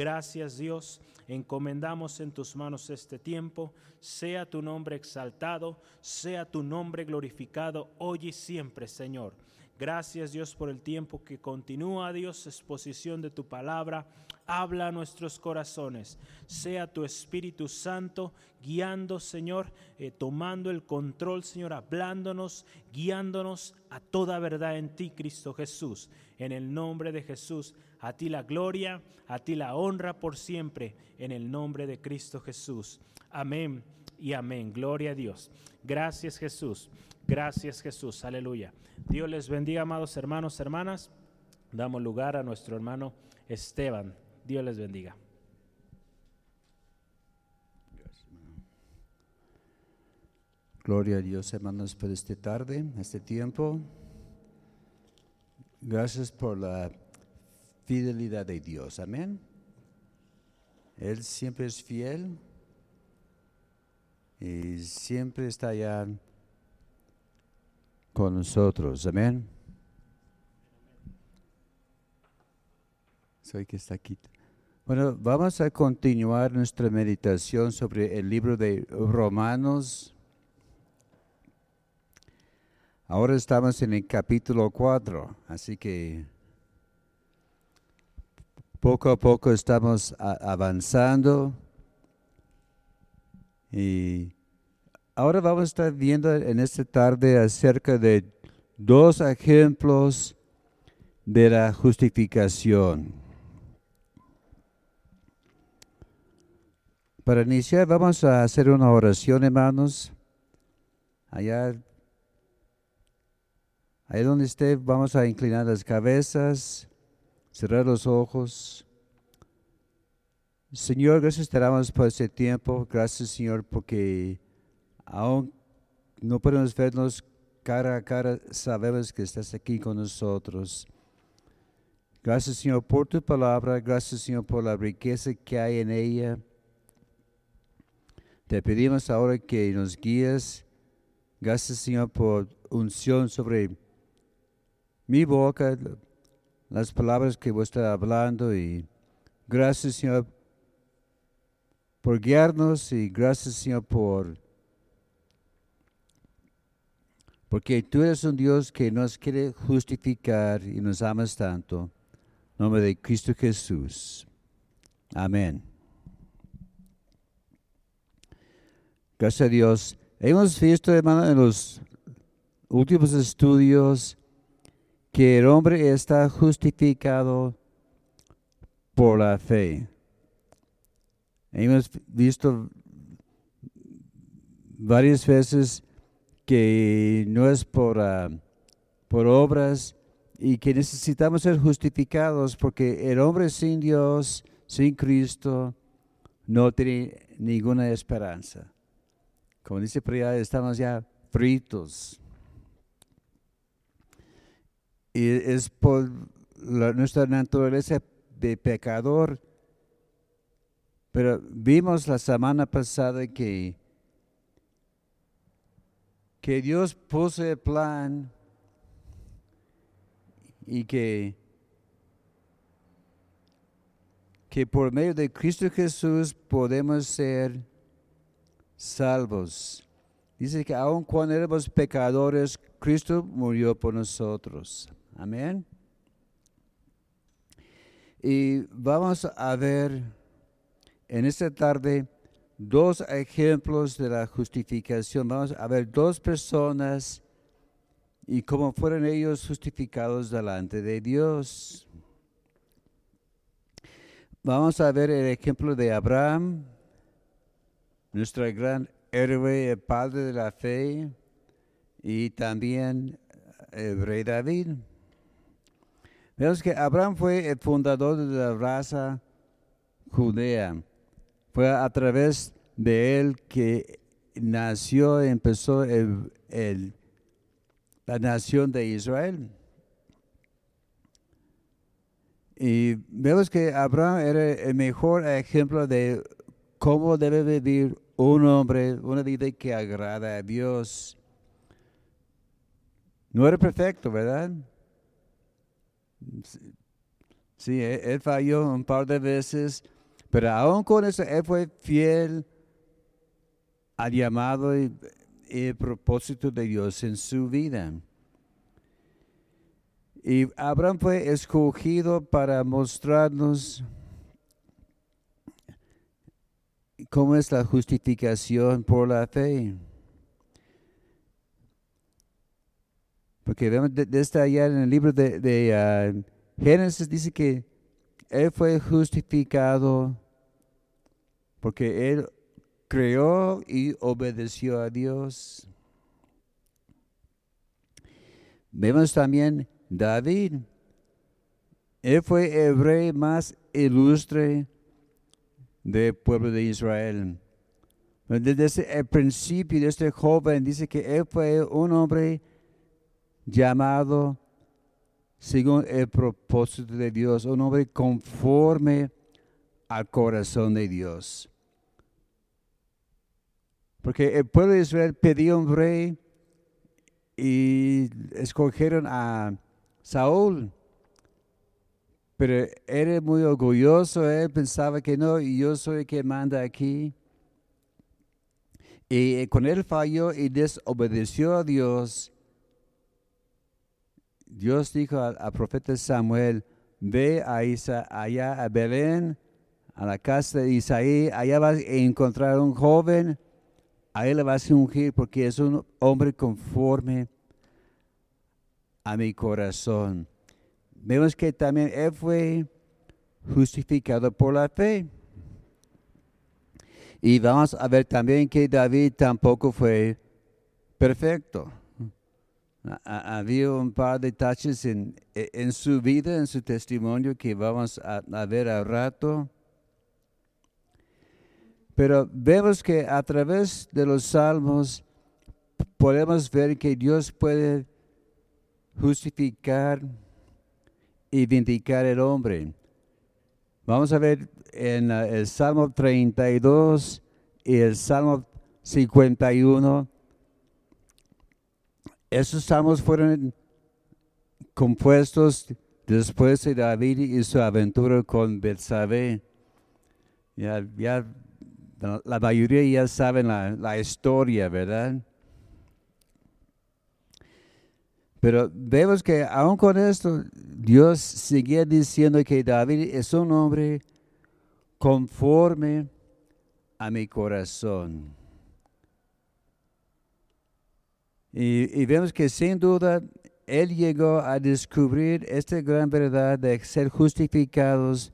Gracias Dios, encomendamos en tus manos este tiempo, sea tu nombre exaltado, sea tu nombre glorificado hoy y siempre, Señor. Gracias Dios por el tiempo que continúa, Dios, exposición de tu palabra. Habla a nuestros corazones. Sea tu Espíritu Santo guiando, Señor, eh, tomando el control, Señor, hablándonos, guiándonos a toda verdad en ti, Cristo Jesús. En el nombre de Jesús, a ti la gloria, a ti la honra por siempre, en el nombre de Cristo Jesús. Amén y amén. Gloria a Dios. Gracias Jesús. Gracias Jesús. Aleluya. Dios les bendiga, amados hermanos, hermanas. Damos lugar a nuestro hermano Esteban. Dios les bendiga. Gloria a Dios, hermanos, por esta tarde, este tiempo. Gracias por la fidelidad de Dios. Amén. Él siempre es fiel y siempre está allá con nosotros. Amén. Soy que está aquí. Bueno, vamos a continuar nuestra meditación sobre el libro de Romanos. Ahora estamos en el capítulo 4, así que poco a poco estamos avanzando y Ahora vamos a estar viendo en esta tarde acerca de dos ejemplos de la justificación. Para iniciar vamos a hacer una oración, hermanos. Allá, ahí donde esté, vamos a inclinar las cabezas, cerrar los ojos. Señor, gracias te damos por este tiempo. Gracias, Señor, porque Aún no podemos vernos cara a cara, sabemos que estás aquí con nosotros. Gracias Señor por tu palabra, gracias Señor por la riqueza que hay en ella. Te pedimos ahora que nos guíes. Gracias Señor por unción sobre mi boca, las palabras que vos estás hablando y gracias Señor por guiarnos y gracias Señor por Porque tú eres un Dios que nos quiere justificar y nos amas tanto. Nombre de Cristo Jesús. Amén. Gracias a Dios. Hemos visto, hermano, en los últimos estudios que el hombre está justificado por la fe. Hemos visto varias veces que no es por, ah, por obras y que necesitamos ser justificados porque el hombre sin Dios, sin Cristo, no tiene ninguna esperanza. Como dice por estamos ya fritos. Y es por nuestra naturaleza de pecador. Pero vimos la semana pasada que que Dios puso el plan y que, que por medio de Cristo Jesús podemos ser salvos. Dice que aun cuando éramos pecadores, Cristo murió por nosotros. Amén. Y vamos a ver en esta tarde dos ejemplos de la justificación. Vamos a ver dos personas y cómo fueron ellos justificados delante de Dios. Vamos a ver el ejemplo de Abraham, nuestro gran héroe, el padre de la fe, y también el rey David. Vemos que Abraham fue el fundador de la raza judea. Fue a través de él que nació, empezó la nación de Israel. Y vemos que Abraham era el mejor ejemplo de cómo debe vivir un hombre, una vida que agrada a Dios. No era perfecto, ¿verdad? Sí, él, falló un par de veces, pero aún con eso, él fue fiel al llamado y, propósito de Dios en su vida. Y Abraham fue escogido para mostrarnos cómo es la justificación por la fe. Porque vemos de- desde allá en el libro de, de, ah, Génesis dice que él fue justificado porque él creó y obedeció a Dios. Vemos también David. Él fue el rey más ilustre del pueblo de Israel. Desde el principio de este joven dice que él fue un hombre llamado según el propósito de Dios, un hombre conforme al corazón de Dios. Porque el pueblo de Israel pidió un rey y escogieron a Saúl. Pero era muy orgulloso, él pensaba que no, yo soy el que manda aquí. Y con él falló y desobedeció a Dios. Dios dijo al, profeta Samuel, ve a Isa, allá a Belén, a la casa de Isaí, allá vas a encontrar un joven, a él le vas a ungir porque es un hombre conforme a mi corazón. Vemos que también él fue justificado por la fe. Y vamos a ver también que David tampoco fue perfecto. Ha- ha- Había un par de detalles en, en su vida, en su testimonio que vamos a, a ver al rato. Pero vemos que a través de los salmos podemos ver que Dios puede justificar y vindicar el hombre. Vamos a ver en uh, el Salmo 32 y el Salmo 51. Esos salmos fueron compuestos después de David y su aventura con Betsabé. Ya, la mayoría ya saben la, la historia, ¿verdad? Pero vemos que aún con esto, Dios seguía diciendo que David es un hombre conforme a mi corazón. Y, vemos que sin duda Él llegó a descubrir esta gran verdad de ser justificados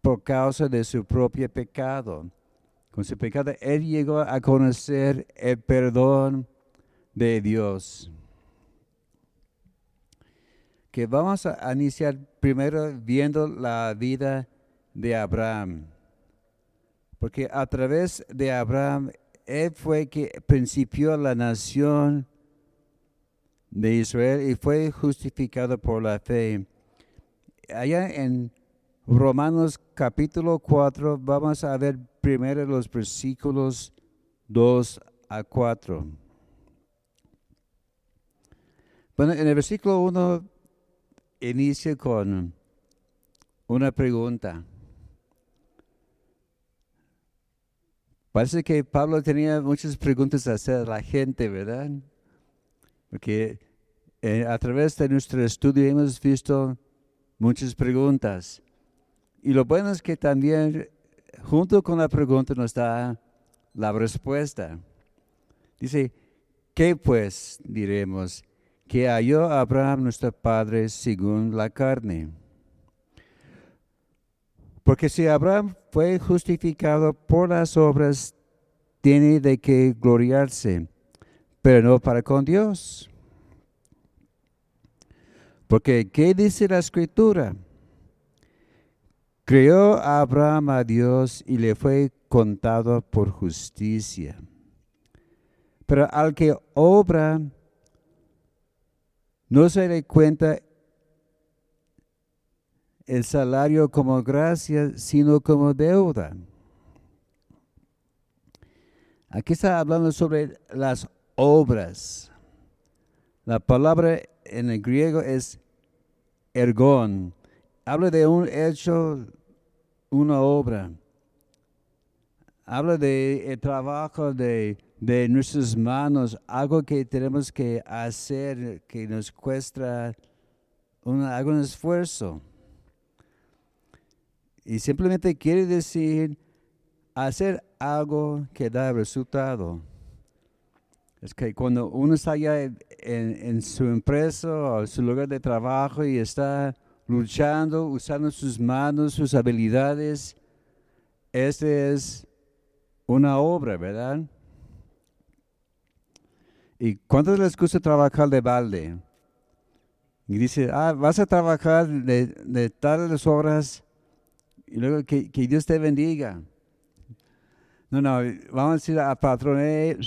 por causa de su propio pecado. Con su pecado, Él llegó a conocer el perdón de Dios que vamos a iniciar primero viendo la vida de Abraham. Porque a través de Abraham, él fue que principió la nación de Israel y fue justificado por la fe. Allá en Romanos capítulo 4 vamos a ver primero los versículos 2 a 4. Bueno, en el versículo 1 inicia con una pregunta. Parece que Pablo tenía muchas preguntas a hacer a la gente, ¿verdad? Porque eh, a través de nuestro estudio hemos visto muchas preguntas. Y lo bueno es que también junto con la pregunta nos da la respuesta. Dice, ¿qué pues diremos? Que halló Abraham nuestro padre según la carne. Porque si Abraham fue justificado por las obras, tiene de qué gloriarse, pero no para con Dios. Porque, ¿qué dice la escritura? Creó Abraham a Dios y le fue contado por justicia. Pero al que obra, no se le cuenta el salario como gracia, sino como deuda. Aquí está hablando sobre las obras. La palabra en el griego es ergon habla de un hecho, una obra. Habla de el trabajo de, de nuestras manos, algo que tenemos que hacer, que nos cuesta un, algún esfuerzo. Y simplemente quiere decir hacer algo que da resultado. Es que cuando uno está allá en, su empresa o su lugar de trabajo y está luchando, usando sus manos, sus habilidades, este es una obra, ¿verdad? ¿Y cuántos les gusta trabajar de balde? Y dice, ah, vas a trabajar de, de tales horas y luego que, que, Dios te bendiga. No, no, vamos a decir al patrón, eh,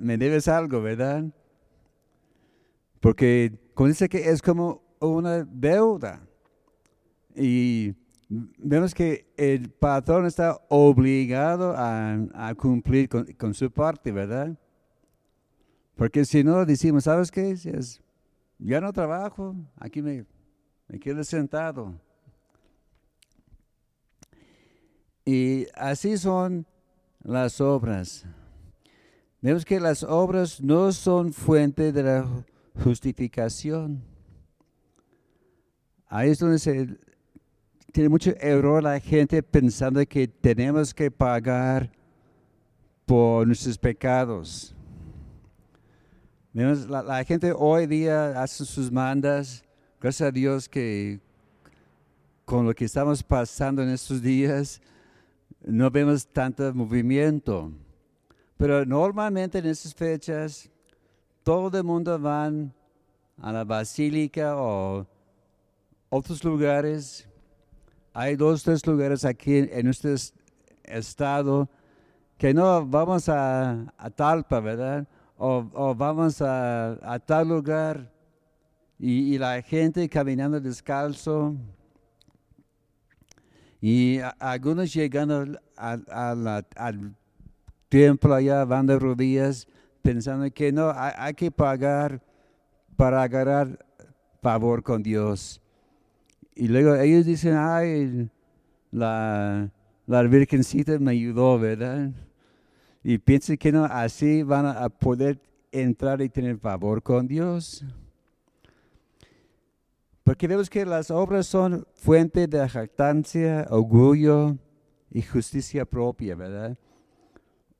me debes algo, ¿verdad? Porque como dice que es como una deuda. Y vemos que el patrón está obligado a, cumplir con, su parte, ¿verdad? Porque si no, decimos, ¿sabes qué? Es, ya no trabajo, aquí me, me quedo sentado. Y así son las obras. Vemos que las obras no son fuente de la justificación. Ahí es donde se tiene mucho error la gente pensando que tenemos que pagar por nuestros pecados. La, la, gente hoy día hace sus mandas. Gracias a Dios que con lo que estamos pasando en estos días no vemos tanto movimiento. Pero normalmente en esas fechas todo el mundo va a la basílica o otros lugares hay dos, tres lugares aquí en, nuestro estado que no vamos a, Talpa, ¿verdad? O, vamos a, tal lugar y, la gente caminando descalzo y algunos llegando al templo allá van de rodillas pensando que no, hay, hay que pagar para agarrar favor con Dios. Y luego ellos dicen, ay, la, la Virgencita me ayudó, ¿verdad? Y piensan que no, así van a poder entrar y tener favor con Dios. Porque vemos que las obras son fuente de jactancia, orgullo y justicia propia, ¿verdad?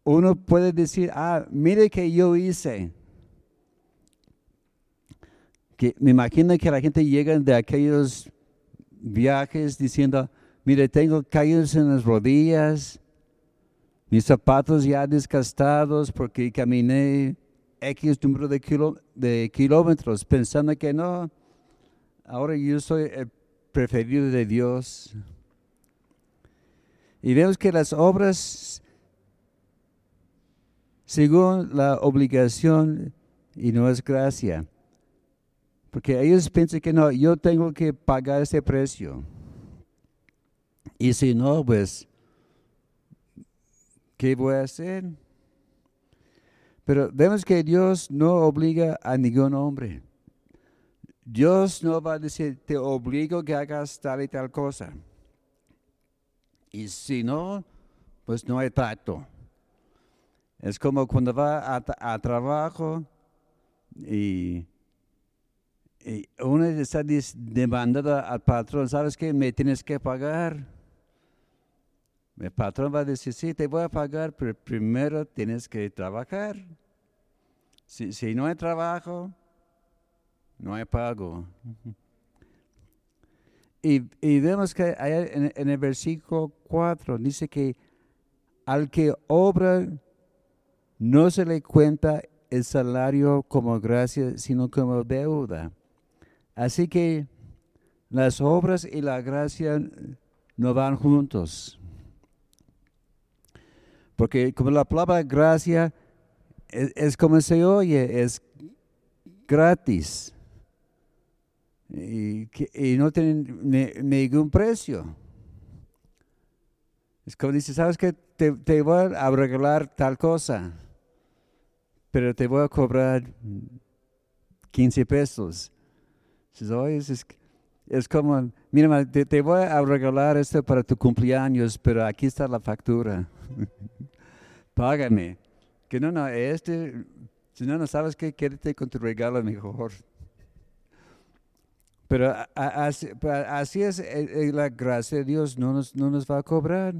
Uno puede decir, ah, mire que yo hice. Que me imagino que la gente llega de aquellos viajes diciendo, mire, tengo caídos en las rodillas, mis zapatos ya desgastados porque caminé X número de, de kilómetros, pensando que no, ahora yo soy el preferido de Dios. Y vemos que las obras, según la obligación, y no es gracia, porque ellos piensan que no, yo tengo que pagar ese precio. Y si no, pues, ¿qué voy a hacer? Pero vemos que Dios no obliga a ningún hombre. Dios no va a decir, te obligo que hagas tal y tal cosa. Y si no, pues no hay trato. Es como cuando va a, a trabajo y uno está demandando al patrón, ¿sabes qué? Me tienes que pagar. El patrón va a decir, sí, te voy a pagar, pero primero tienes que trabajar. Si, no hay trabajo, no hay pago. Y, y vemos que en, en, el versículo 4 dice que al que obra no se le cuenta el salario como gracia, sino como deuda. Así que las obras y la gracia no van juntos. Porque como la palabra gracia es, como se oye, es gratis. Y, no tiene ningún precio. Es como dice, ¿sabes qué? Te, te voy a regalar tal cosa, pero te voy a cobrar 15 pesos. Dices, oye, Es como, mira, te, te voy a regalar esto para tu cumpleaños, pero aquí está la factura. Págame. Que no, no, este, si no, no sabes qué, quédate con tu regalo mejor. Pero así, es eh, eh, la gracia de Dios, no nos, no nos va a cobrar.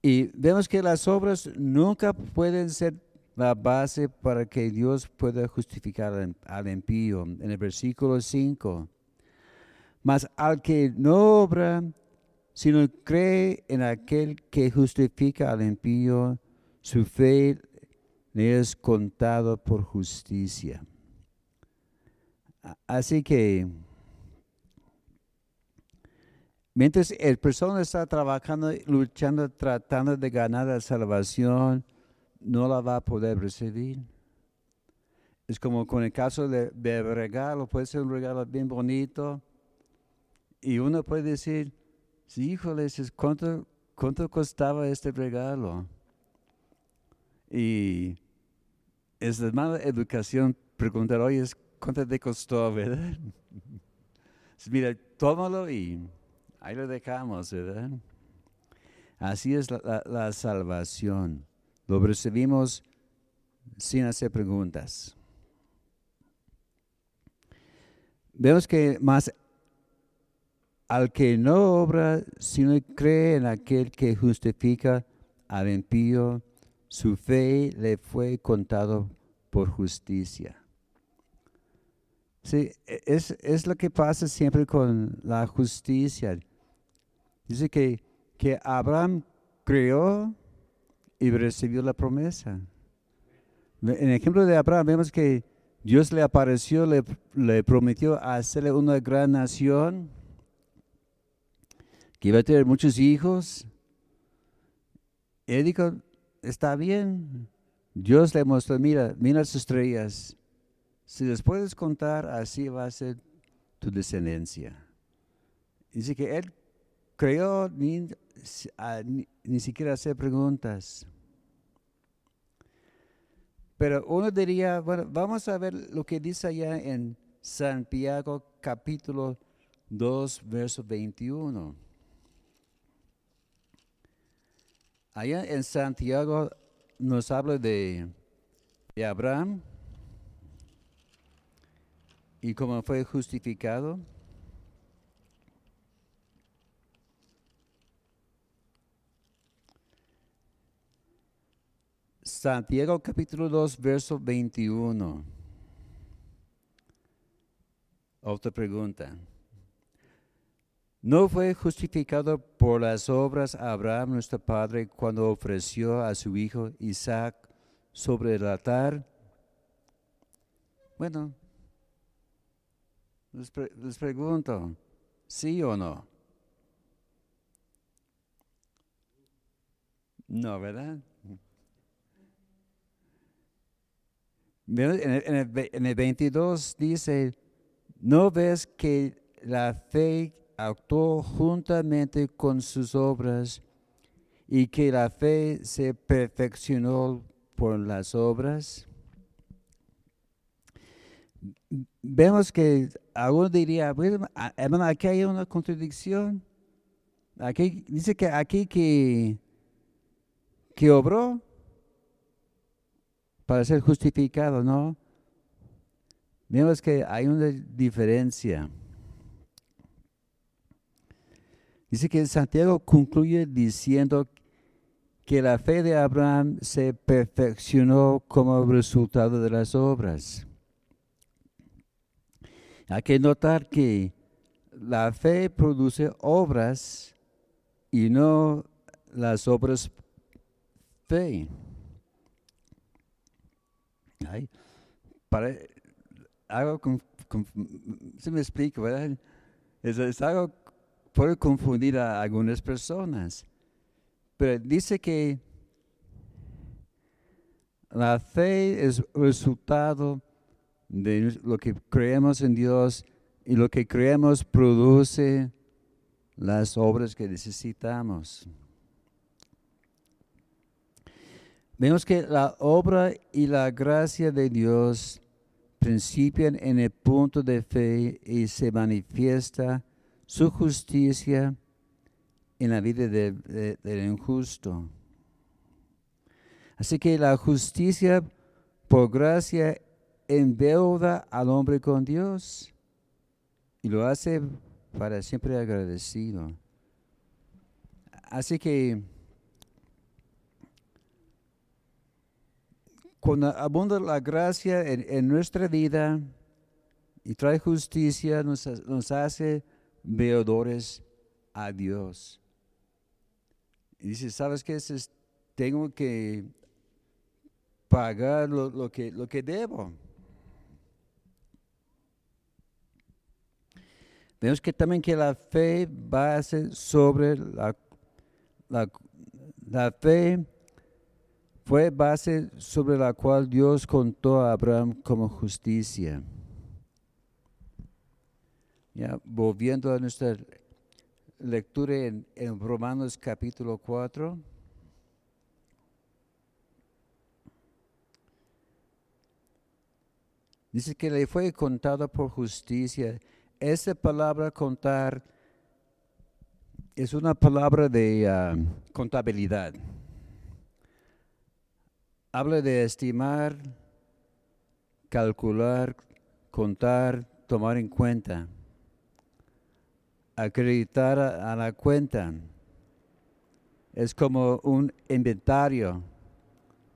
Y vemos que las obras nunca pueden ser la base para que Dios pueda justificar al impío. En el versículo 5. Mas al que no obra, sino cree en aquel que justifica al impío, su fe le es contado por justicia. Así que, mientras el persona está trabajando, luchando, tratando de ganar la salvación, no la va a poder recibir. Es como con el caso de, regalo, puede ser un regalo bien bonito y uno puede decir, sí, híjole, ¿cuánto, ¿cuánto costaba este regalo? Y es de mala educación preguntar, oye, ¿cuánto te costó, verdad? Mira, tómalo y ahí lo dejamos, ¿verdad? Así es la salvación. Lo recibimos sin hacer preguntas. Vemos que más al que no obra, sino cree en aquel que justifica al impío, su fe le fue contado por justicia. Sí, es, es lo que pasa siempre con la justicia. Dice que, que Abraham creó y recibió la promesa. En el ejemplo de Abraham vemos que Dios le apareció, le, le prometió hacerle una gran nación, que iba a tener muchos hijos. Él dijo, está bien. Dios le mostró, mira, mira las estrellas. Si les puedes contar, así va a ser tu descendencia. Dice que él creyó ni, ni, siquiera hacer preguntas. Pero uno diría, bueno, vamos a ver lo que dice allá en Santiago capítulo 2, verso 21. Allá en Santiago nos habla de, de Abraham y cómo fue justificado. Santiago capítulo 2, verso 21. Otra pregunta. ¿No fue justificado por las obras Abraham nuestro padre cuando ofreció a su hijo Isaac sobre el altar? Bueno, les, pregunto, ¿sí o no? No, ¿verdad? En el, 22 dice, ¿no ves que la fe actuó juntamente con sus obras y que la fe se perfeccionó por las obras? Vemos que alguno diría, hermano, aquí hay una contradicción. Aquí dice que aquí que, que obró, para ser justificado, ¿no? Vemos que hay una diferencia. Dice que Santiago concluye diciendo que la fe de Abraham se perfeccionó como resultado de las obras. Hay que notar que la fe produce obras y no las obras fe. Ay, para, algo, se me explica, ¿verdad? Es, algo puede confundir a algunas personas. Pero dice que la fe es resultado de lo que creemos en Dios y lo que creemos produce las obras que necesitamos. Vemos que la obra y la gracia de Dios principian en el punto de fe y se manifiesta su justicia en la vida de- de- del injusto. Así que la justicia por gracia endeuda al hombre con Dios y lo hace para siempre agradecido. Así que cuando abunda la gracia en, nuestra vida y trae justicia, nos, ha- nos hace veedores a Dios. Y dice, ¿sabes qué? Tengo que pagar lo que, lo que debo. Vemos que también que la fe base sobre la, la, la fe fue base sobre la cual Dios contó a Abraham como justicia. Ya, volviendo a nuestra lectura en, en Romanos capítulo 4. Dice que le fue contado por justicia. Esa palabra contar es una palabra de ah, contabilidad. Habla de estimar, calcular, contar, tomar en cuenta, acreditar a, la cuenta. Es como un inventario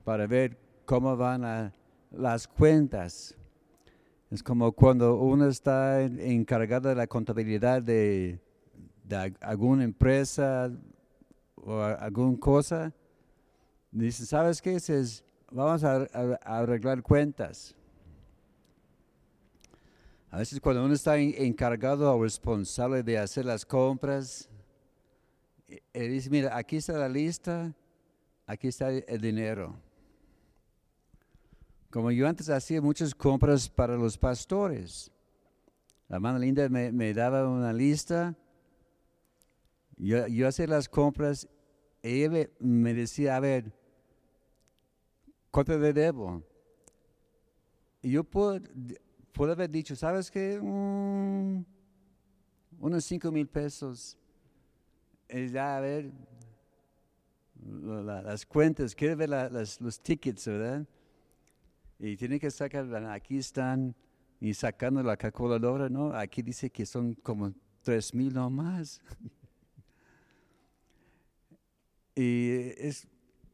para ver cómo van las cuentas. Es como cuando uno está en- encargado de la contabilidad de, alguna empresa o alguna cosa. Dice, ¿sabes qué? Dices, vamos a, arreglar cuentas. A veces cuando uno está en- encargado o responsable de hacer las compras, él dice, mira, aquí está la lista, aquí está el dinero. Como yo antes hacía muchas compras para los pastores. La hermana Linda me, daba una lista, yo, yo hacía las compras, ella me- decía, a ver, ¿cuánto le debo? Y yo puedo, haber dicho, ¿sabes qué? Mm, unos cinco mil pesos. Y ya, a ver, la- la- las cuentas, quiere ver la- las- los tickets, ¿verdad? Y tiene que sacar, bueno, aquí están, y sacando la calculadora, ¿no? Aquí dice que son como tres mil o más. y es,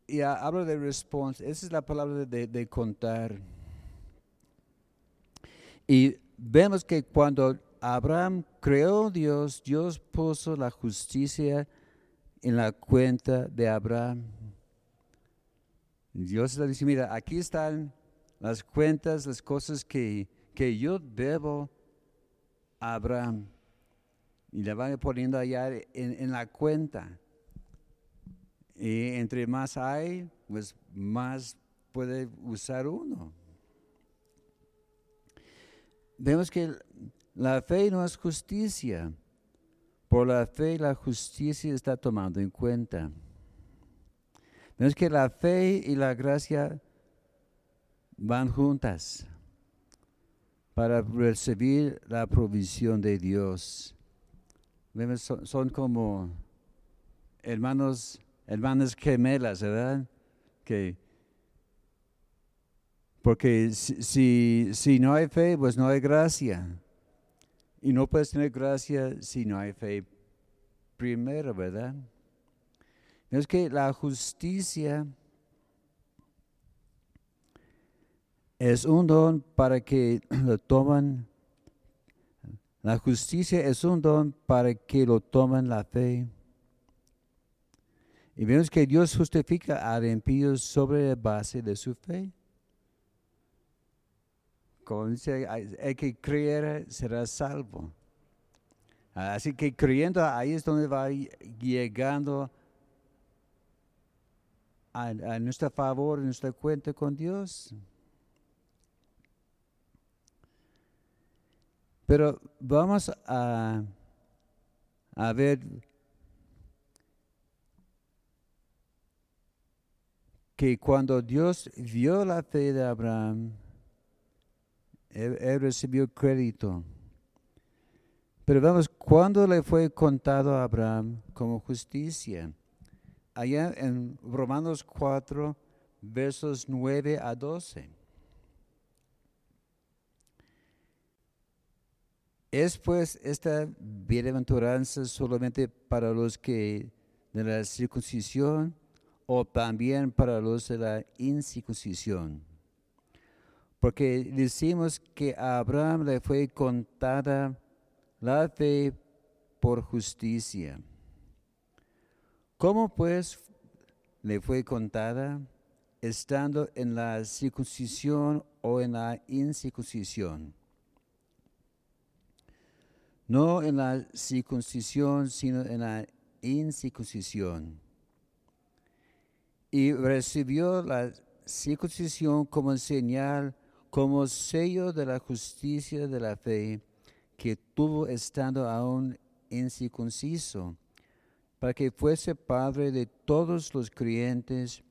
y ha- hablo de response, esa es la palabra de, de contar. Y vemos que cuando Abraham creó Dios, Dios puso la justicia en la cuenta de Abraham. Dios le dice, mira, aquí están las cuentas, las cosas que, que yo debo a Abraham. Y le van poniendo allá en, en la cuenta. Y entre más hay, pues más puede usar uno. Vemos que la fe no es justicia. Por la fe la justicia está tomando en cuenta. Vemos que la fe y la gracia van juntas para recibir la provisión de Dios. Son, como hermanos, hermanas gemelas, ¿verdad? Que porque si, si no hay fe, pues no hay gracia. Y no puedes tener gracia si no hay fe primero, ¿verdad? Es que la justicia es un don para que lo toman. La justicia es un don para que lo tomen la fe. Y vemos que Dios justifica al impío sobre la base de su fe. Como dice, el que creyera será salvo. Así que creyendo ahí es donde va llegando a, a nuestro favor, nuestra cuenta con Dios. Pero vamos a, a ver que cuando Dios vio la fe de Abraham, él, recibió crédito. Pero vemos, ¿cuándo le fue contado a Abraham como justicia? Allá en Romanos 4, versos 9 a 12. ¿Es pues esta bienaventuranza solamente para los que de la circuncisión o también para los de la incircuncisión? Porque decimos que a Abraham le fue contada la fe por justicia. ¿Cómo pues le fue contada? Estando en la circuncisión o en la incircuncisión. No en la circuncisión, sino en la incircuncisión. Y recibió la circuncisión como señal, como sello de la justicia de la fe que tuvo estando aún incircunciso, para que fuese padre de todos los creyentes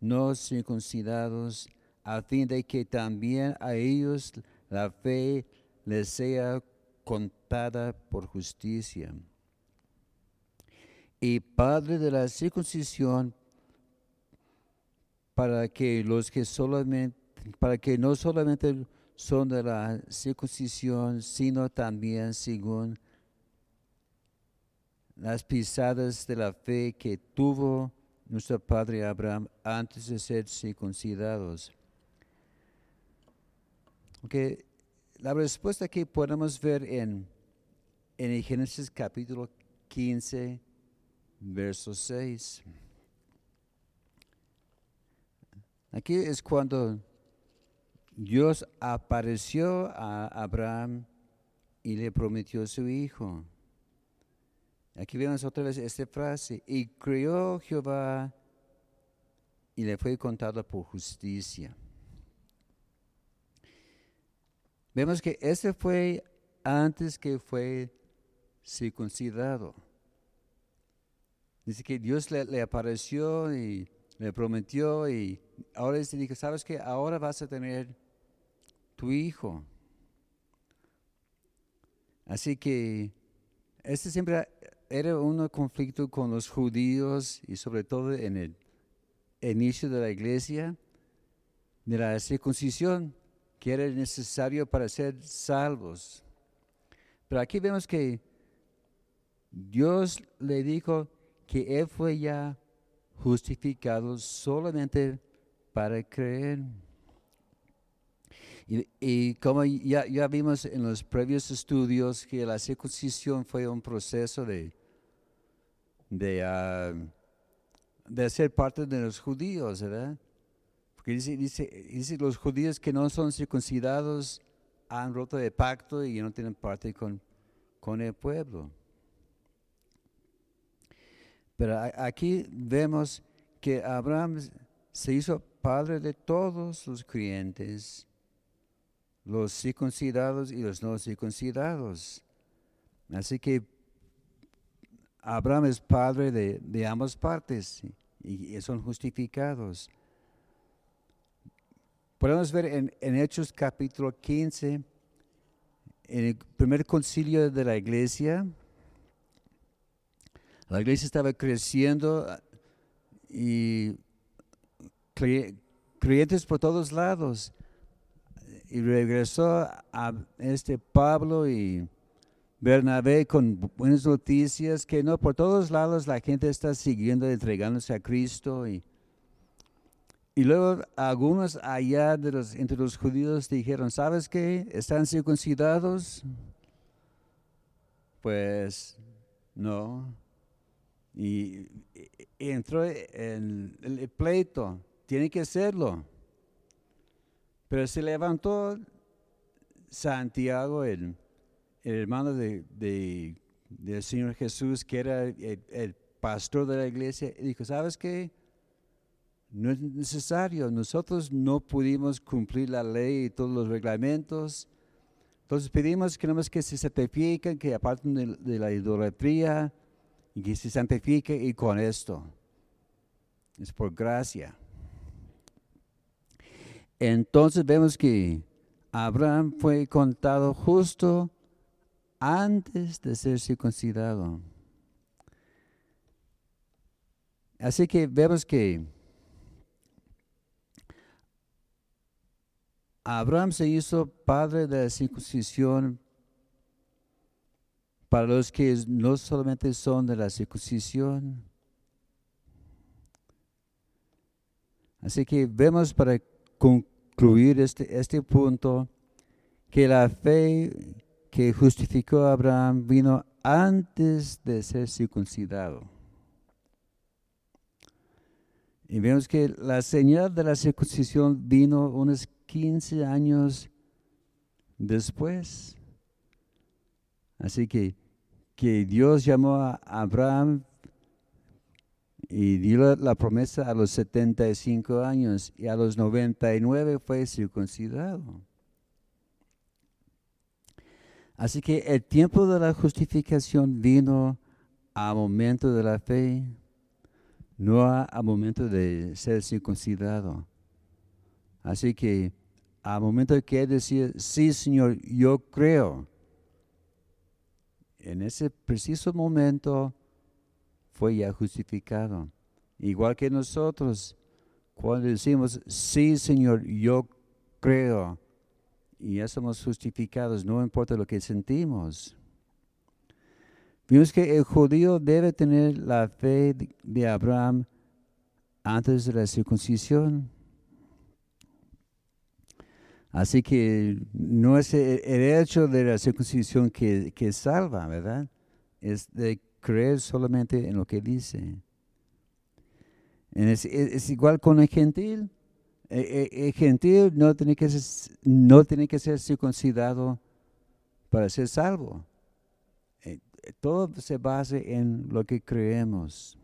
no circuncidados, a fin de que también a ellos la fe les sea contada por justicia. Y padre de la circuncisión, para que los que solamente, para que no solamente son de la circuncisión, sino también según las pisadas de la fe que tuvo nuestro padre Abraham antes de ser circuncidados. Okay. La respuesta que podemos ver en, en Génesis capítulo 15, verso 6. Aquí es cuando Dios apareció a Abraham y le prometió su hijo. Aquí vemos otra vez esta frase, y crió Jehová y le fue contado por justicia. Vemos que ese fue antes que fue circuncidado. Dice que Dios le, apareció y le prometió y ahora dice, ¿sabes que Ahora vas a tener tu hijo. Así que este siempre era un conflicto con los judíos y sobre todo en el inicio de la iglesia, de la circuncisión, que era necesario para ser salvos. Pero aquí vemos que Dios le dijo que él fue ya justificado solamente para creer. Y, como ya, vimos en los previos estudios que la circuncisión fue un proceso de, de, ah, de ser parte de los judíos, ¿verdad? Dice, dice, dice, los judíos que no son circuncidados han roto el pacto y no tienen parte con, con el pueblo. Pero aquí vemos que Abraham se hizo padre de todos los creyentes los circuncidados y los no circuncidados. Así que Abraham es padre de, ambas partes y, son justificados. Podemos ver en, en, Hechos capítulo 15, en el primer concilio de la iglesia, la iglesia estaba creciendo y creyentes por todos lados. Y regresó a este Pablo y Bernabé con buenas noticias que no por todos lados la gente está siguiendo, entregándose a Cristo y, y luego algunos allá de los, entre los judíos dijeron, ¿sabes qué? ¿Están circuncidados? Pues no. Y, entró en el pleito, tiene que serlo. Pero se levantó Santiago, el, hermano de, del Señor Jesús, que era el, pastor de la iglesia, y dijo, ¿sabes qué? No es necesario, nosotros no pudimos cumplir la ley y todos los reglamentos. Entonces pedimos que que se santifiquen, que aparten de, de, la idolatría y que se santifiquen y con esto. Es por gracia. Entonces vemos que Abraham fue contado justo antes de ser circuncidado. Así que vemos que Abraham se hizo padre de la circuncisión para los que no solamente son de la circuncisión. Así que vemos para concluir este, este punto que la fe que justificó a Abraham vino antes de ser circuncidado. Y vemos que la señal de la circuncisión vino unos 15 años después. Así que, que Dios llamó a Abraham y dio la promesa a los 75 años y a los 99 fue circuncidado. Así que el tiempo de la justificación vino a momento de la fe, no a, momento de ser circuncidado. Así que a momento que él decía, sí Señor, yo creo, en ese preciso momento fue ya justificado. Igual que nosotros, cuando decimos, sí Señor, yo creo, y ya somos justificados, no importa lo que sentimos. Vimos que el judío debe tener la fe de Abraham antes de la circuncisión. Así que no es el, hecho de la circuncisión que, salva, ¿verdad? Es de creer solamente en lo que dice. Es, es, igual con el gentil. El, gentil no tiene, que ser, no tiene que ser circuncidado para ser salvo. Eh, todo se basa en lo que creemos.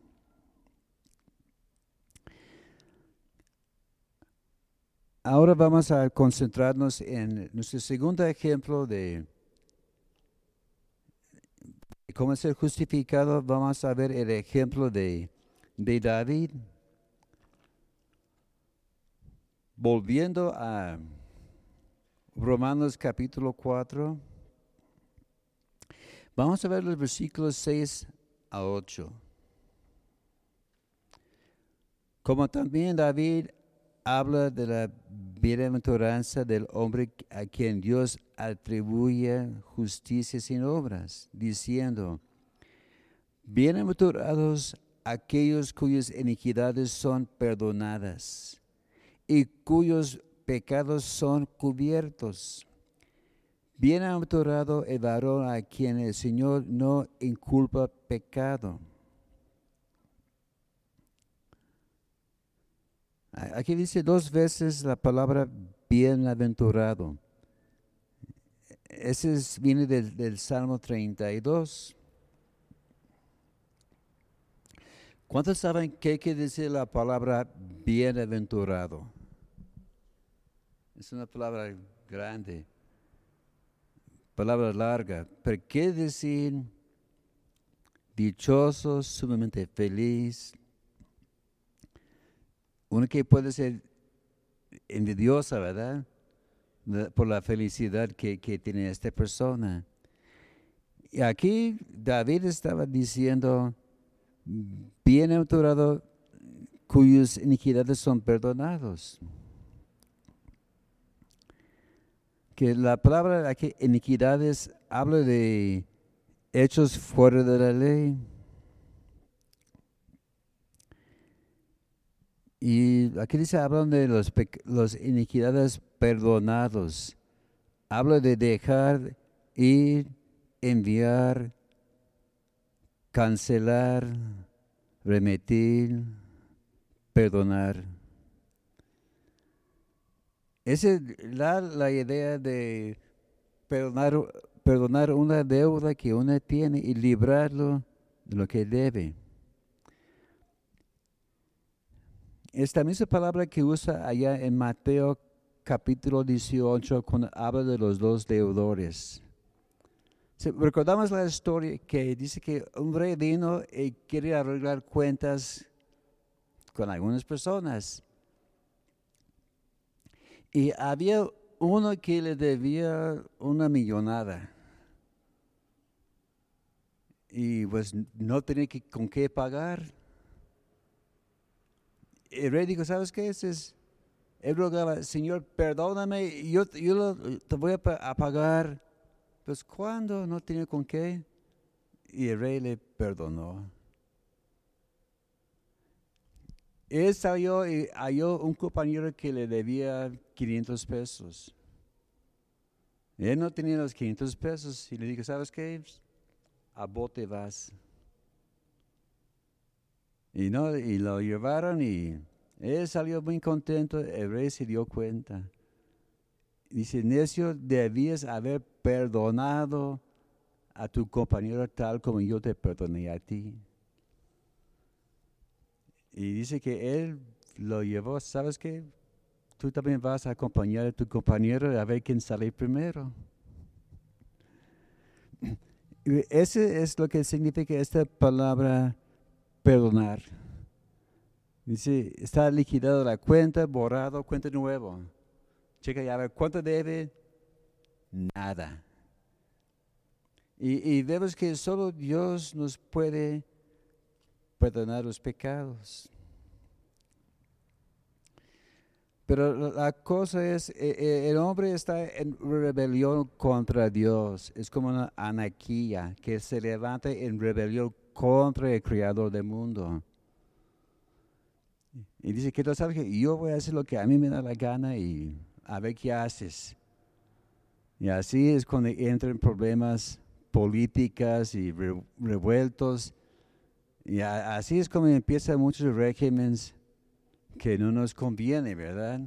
Ahora vamos a concentrarnos en nuestro segundo ejemplo de cómo ser justificado. Vamos a ver el ejemplo de, David. Volviendo a Romanos capítulo 4, vamos a ver los versículos 6 a 8. Como también David habla de la bienaventuranza del hombre a quien Dios atribuye justicia sin obras, diciendo, bienaventurados aquellos cuyas iniquidades son perdonadas y cuyos pecados son cubiertos. Bienaventurado el varón a quien el Señor no inculpa pecado. Aquí dice dos veces la palabra bienaventurado. Ese viene del, del Salmo 32. ¿Cuántos saben qué quiere decir la palabra bienaventurado? Es una palabra grande, palabra larga, pero ¿qué decir dichoso, sumamente feliz, una que puede ser envidiosa, ¿verdad? Por la felicidad que, tiene esta persona. Y aquí David estaba diciendo, bienaventurado cuyas iniquidades son perdonados. Que la palabra aquí, iniquidades, habla de hechos fuera de la ley Y aquí dice, hablan de los, los iniquidades perdonados. Habla de dejar ir, enviar, cancelar, remitir, perdonar. Esa es la, la idea de perdonar, perdonar una deuda que uno tiene y librarlo de lo que debe. Esta misma palabra que usa allá en Mateo capítulo 18 cuando habla de los dos deudores. recordamos la historia que dice que un rey vino y quería arreglar cuentas con algunas personas. Y había uno que le debía una millonada. Y pues no tenía que, con qué pagar. El rey dijo, ¿sabes qué? Ese es, él rogaba, Señor, perdóname, yo, yo te voy a pagar. Pues cuando no tenía con qué. Y el rey le perdonó. Él salió y halló un compañero que le debía 500 pesos. Él no tenía los 500 pesos y le dijo, ¿sabes qué? A bote vas. Y, no, y lo llevaron y él salió muy contento, el rey se dio cuenta. Dice, necio, debías haber perdonado a tu compañero tal como yo te perdoné a ti. Y dice que él lo llevó, ¿sabes qué? Tú también vas a acompañar a tu compañero a ver quién sale primero. Ese es lo que significa esta palabra perdonar. Dice, está liquidado la cuenta, borrado, cuenta nuevo. Checa ya a ver cuánto debe. Nada. Y, vemos que solo Dios nos puede perdonar los pecados. Pero la cosa es, eh, eh, el hombre está en rebelión contra Dios. Es como una anarquía que se levanta en rebelión contra el creador del mundo. Y dice que tú sabes yo voy a hacer lo que a mí me da la gana y a ver qué haces. Y así es cuando entran problemas políticas y revueltos y así es como empiezan muchos regímenes que no nos conviene, ¿verdad?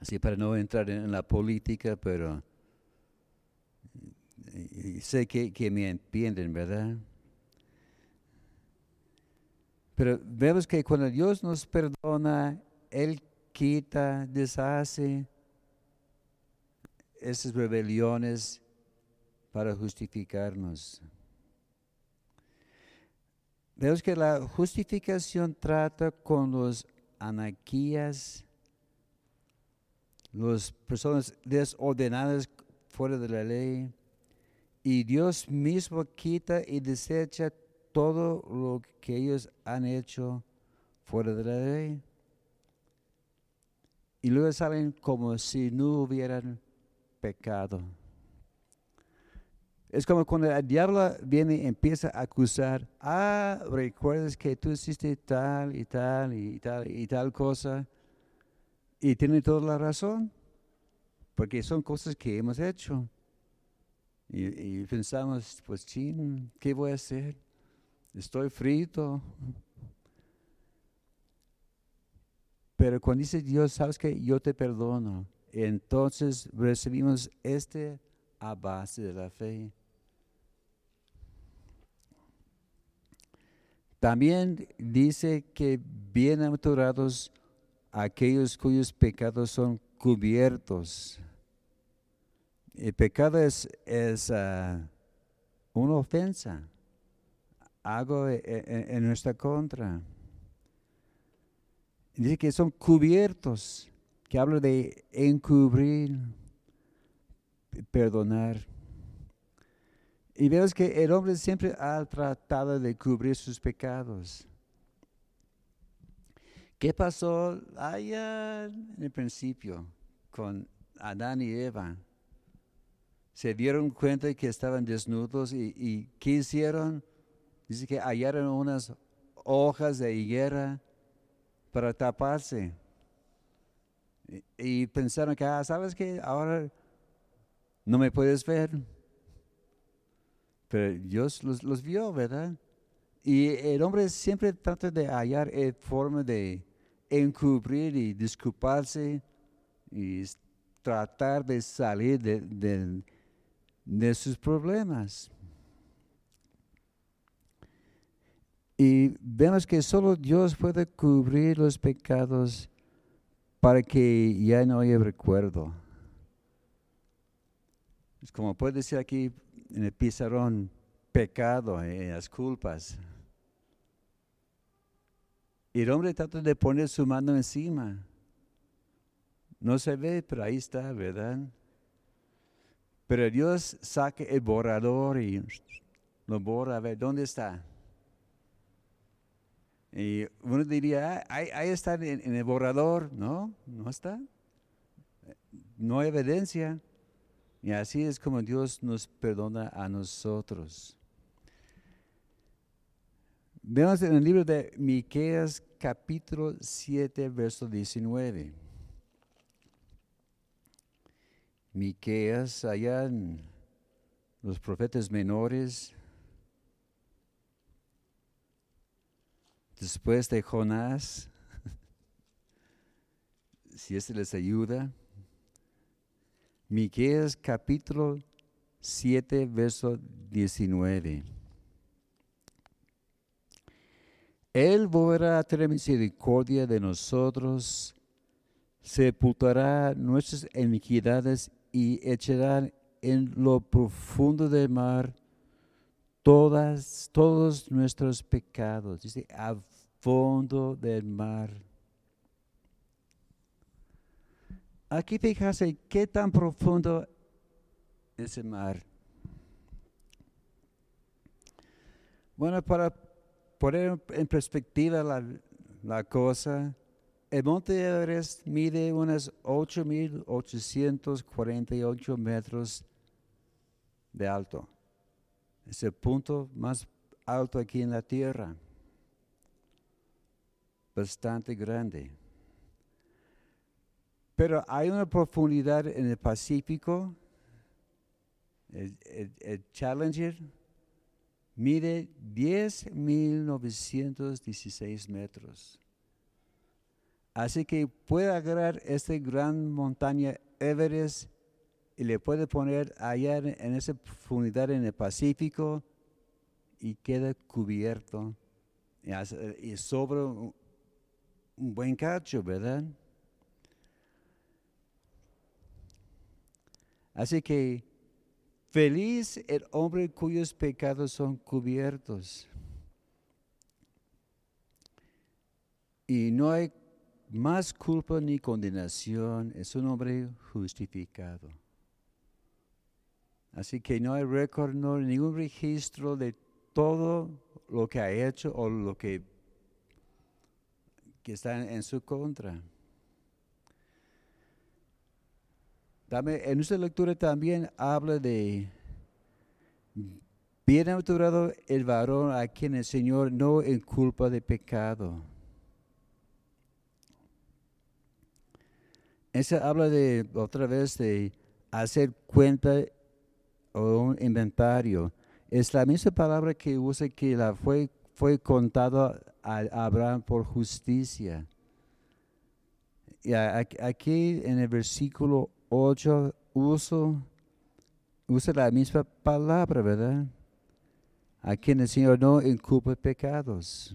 Así para no entrar en la política, pero sé que, que me entienden, ¿verdad? Pero vemos que cuando Dios nos perdona, Él quita, deshace esas rebeliones para justificarnos. Vemos que la justificación trata con los anarquías, las personas desordenadas fuera de la ley, y Dios mismo quita y desecha todo lo que ellos han hecho fuera de la ley. Y luego salen como si no hubieran pecado. Es como cuando el diablo viene y empieza a acusar, ah, recuerdas que tú hiciste tal y tal y tal y tal cosa, y tiene toda la razón, porque son cosas que hemos hecho. Y, pensamos, pues, chin, ¿qué voy a hacer? Estoy frito. Pero cuando dice Dios, sabes que yo te perdono, entonces recibimos este a base de la fe. También dice que bienaventurados aquellos cuyos pecados son cubiertos. El pecado es, ah, una ofensa, algo e, e, en, nuestra contra. Dice que son cubiertos, que habla de encubrir, perdonar. Y vemos que el hombre siempre ha tratado de cubrir sus pecados. ¿Qué pasó allá en el principio con Adán y Eva? Se dieron cuenta que estaban desnudos y, ¿qué hicieron? Dice que hallaron unas hojas de higuera para taparse. Y, pensaron que, ah, ¿sabes qué? Ahora no me puedes ver pero Dios los, vio, ¿verdad? Y el hombre siempre trata de hallar forma de encubrir y disculparse y tratar de salir de, de sus problemas. Y vemos que solo Dios puede cubrir los pecados para que ya no haya recuerdo. Es como puede decir aquí, en el pizarrón pecado, en las culpas. Y el hombre trata de poner su mano encima. No se ve, pero ahí está, ¿verdad? Pero Dios saca el borrador y lo borra, a ver, ¿dónde está? Y uno diría, ah, ahí, está en, en el borrador. No, no está. No hay evidencia. Y así es como Dios nos perdona a nosotros. Veamos en el libro de Miqueas capítulo 7 verso 19. Miqueas allá en los profetas menores. Después de Jonás si este les ayuda. Miqueas capítulo 7 verso 19 Él volverá a tener misericordia de nosotros, sepultará nuestras iniquidades y echará en lo profundo del mar todas, todos nuestros pecados. Dice, a fondo del mar. Aquí fíjate qué tan profundo es el mar. Bueno, para poner en perspectiva la, la cosa, el monte Everest mide unos 8.848 metros de alto. Es el punto más alto aquí en la Tierra. Bastante grande. Pero hay una profundidad en el Pacífico, el, el Challenger, mide 10.916 metros. Así que puede agarrar esta gran montaña Everest y le puede poner allá en esa profundidad en el Pacífico y queda cubierto y sobre un buen cacho, ¿verdad? Así que Feliz el hombre cuyos pecados son cubiertos. Y no hay más culpa ni condenación, es un hombre justificado. Así que no hay récord, no hay ningún registro de todo lo que ha hecho o lo que, que está en su contra. en nuestra lectura también habla de bienaventurado el varón a quien el Señor no inculpa de pecado. Esa habla de otra vez de hacer cuenta o un inventario. Es la misma palabra que usa que la fue, fue contado a Abraham por justicia. Y aquí en el versículo 8 uso, usa la misma palabra, ¿verdad? A quien el Señor no inculpa pecados.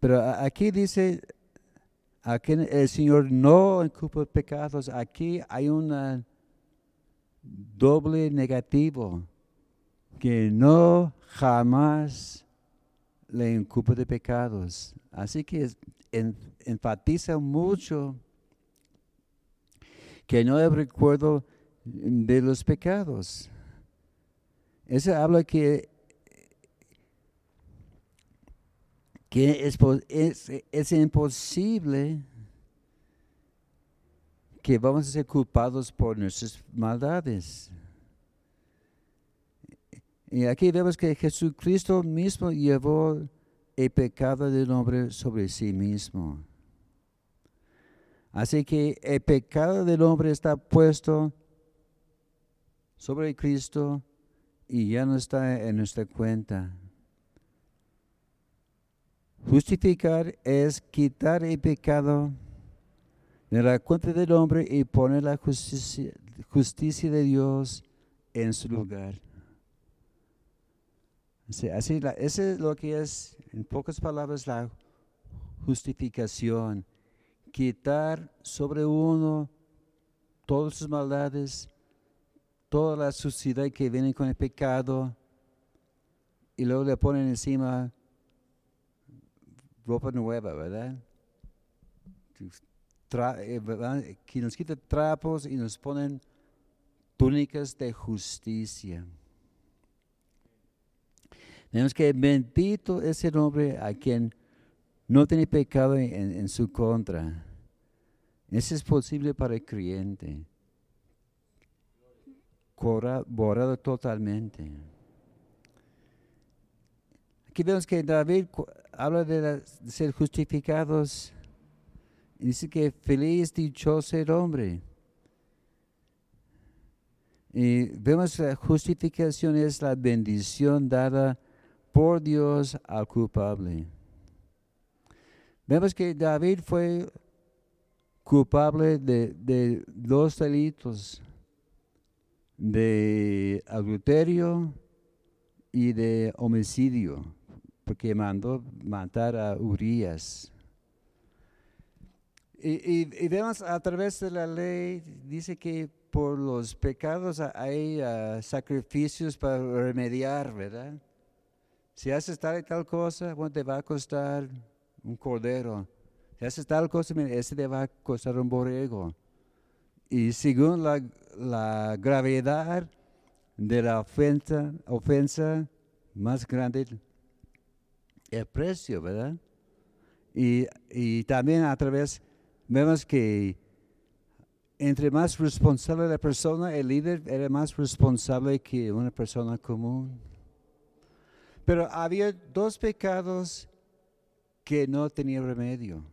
Pero aquí dice, a quien el Señor no inculpa pecados, aquí hay un doble negativo, que no jamás le inculpa de pecados. Así que enfatiza mucho que no hay recuerdo de los pecados. Eso habla que, que es, es, es imposible que vamos a ser culpados por nuestras maldades. Y aquí vemos que Jesucristo mismo llevó el pecado del hombre sobre sí mismo. Así que el pecado del hombre está puesto sobre Cristo y ya no está en nuestra cuenta. Justificar es quitar el pecado de la cuenta del hombre y poner la justicia, justicia de Dios en su lugar. Así, eso es lo que es, en pocas palabras, la justificación. Quitar sobre uno todas sus maldades, toda la suciedad que viene con el pecado, y luego le ponen encima ropa nueva, ¿verdad? tra- eh, que nos quita trapos y nos ponen túnicas de justicia. Tenemos que bendito ese nombre a quien no tiene pecado en, en su contra. Eso es posible para el creyente. Cora- Borrado totalmente. Aquí vemos que David habla de, ser justificados. y Dice que feliz, dichoso el hombre. Y vemos que la justificación es la bendición dada por Dios al culpable. Vemos que David fue culpable de dos delitos, de adulterio y de homicidio, porque mandó matar a Urias. Y, vemos a través de la ley, dice que por los pecados hay ah, sacrificios para remediar, ¿verdad? Si haces tal y tal cosa, bueno, te va a costar un cordero. Si haces tal cosa, mira, ese te va a costar un borrego. Y según la, la gravedad de la ofensa, ofensa, más grande el precio, ¿verdad? Y, y también a través, vemos que entre más responsable la persona, el líder era más responsable que una persona común. Pero había dos pecados que no tenían remedio,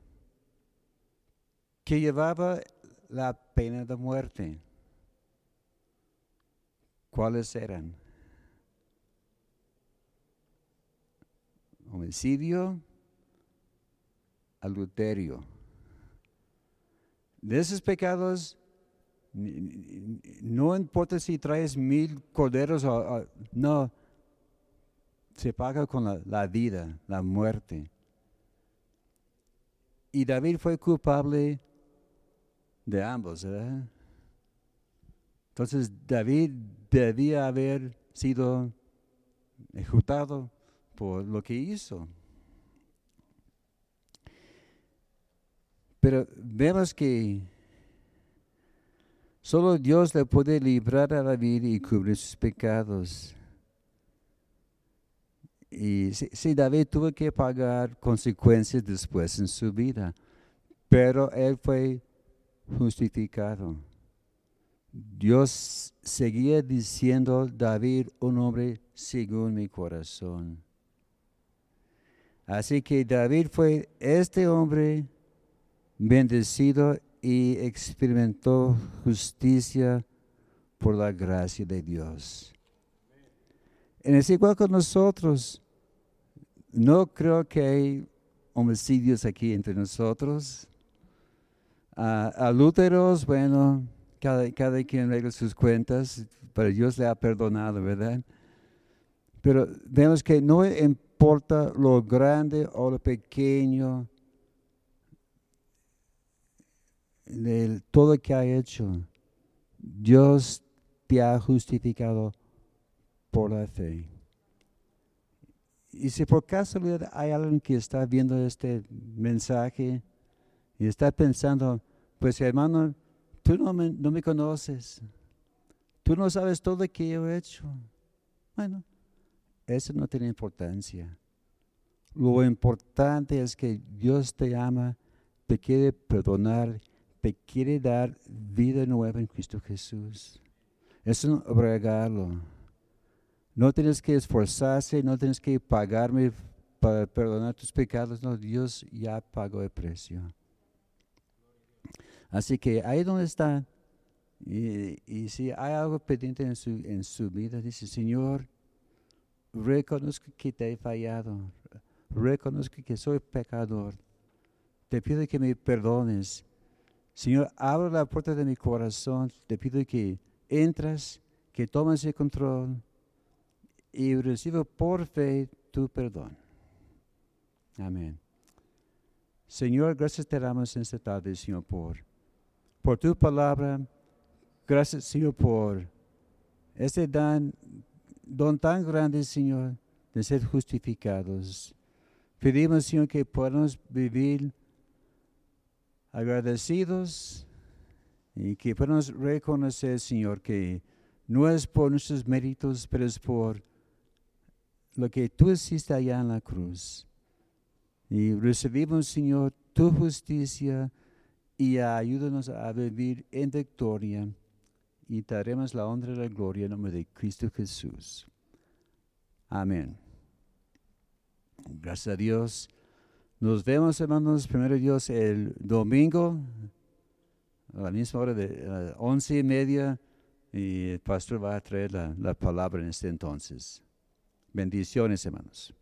que llevaba la pena de muerte. ¿Cuáles eran? Homicidio, adulterio. De esos pecados, no importa si traes mil corderos o, o- no, se paga con la, la vida, la muerte. Y David fue culpable de ambos, ¿verdad? Entonces David debía haber sido ejecutado lo que hizo. Pero vemos que solo Dios le puede librar a David y cubrir sus pecados. Y sí, David tuvo que pagar consecuencias después en su vida, pero él fue justificado. Dios seguía diciendo, David, un hombre según mi corazón. Así que David fue este hombre bendecido y experimentó justicia por la gracia de Dios. En es igual con nosotros. No creo que hay homicidios aquí entre nosotros. Ah, adúlteros, bueno, cada, cada quien regla sus cuentas, pero Dios le ha perdonado, ¿verdad? Pero vemos que no importa lo grande o lo pequeño, de todo que ha hecho, Dios te ha justificado por la fe. Y si por casualidad hay alguien que está viendo este mensaje y está pensando, pues hermano, tú no me, no me conoces, tú no sabes todo lo que yo he hecho. Bueno, eso no tiene importancia. Lo importante es que Dios te ama, te quiere perdonar, te quiere dar vida nueva en Cristo Jesús. Es un regalo. No tienes que esforzarse, no tienes que pagarme para perdonar tus pecados. No, Dios ya pagó el precio. Así que ahí donde está, y, y si hay algo pendiente en su, en su vida, dice, Señor, reconozco que te he fallado, reconozco que soy pecador, te pido que me perdones. Señor, abre la puerta de mi corazón, te pido que entras, que tomes el control y recibo por fe tu perdón. Amén. Señor, gracias te damos en esta tarde, Señor, por, por tu palabra. Gracias, Señor, por este dan, don tan grande, Señor, de ser justificados. Pedimos, Señor, que podamos vivir agradecidos y que podamos reconocer, Señor, que no es por nuestros méritos, pero es por lo que tú hiciste allá en la cruz. Y recibimos, Señor, tu justicia y ayúdanos a vivir en victoria y daremos la honra y la gloria en nombre de Cristo Jesús. Amén. Gracias a Dios. Nos vemos, hermanos, primero Dios, el domingo, a la misma hora de once y media, y el pastor va a traer la, la palabra en este entonces. Bendiciones, hermanos.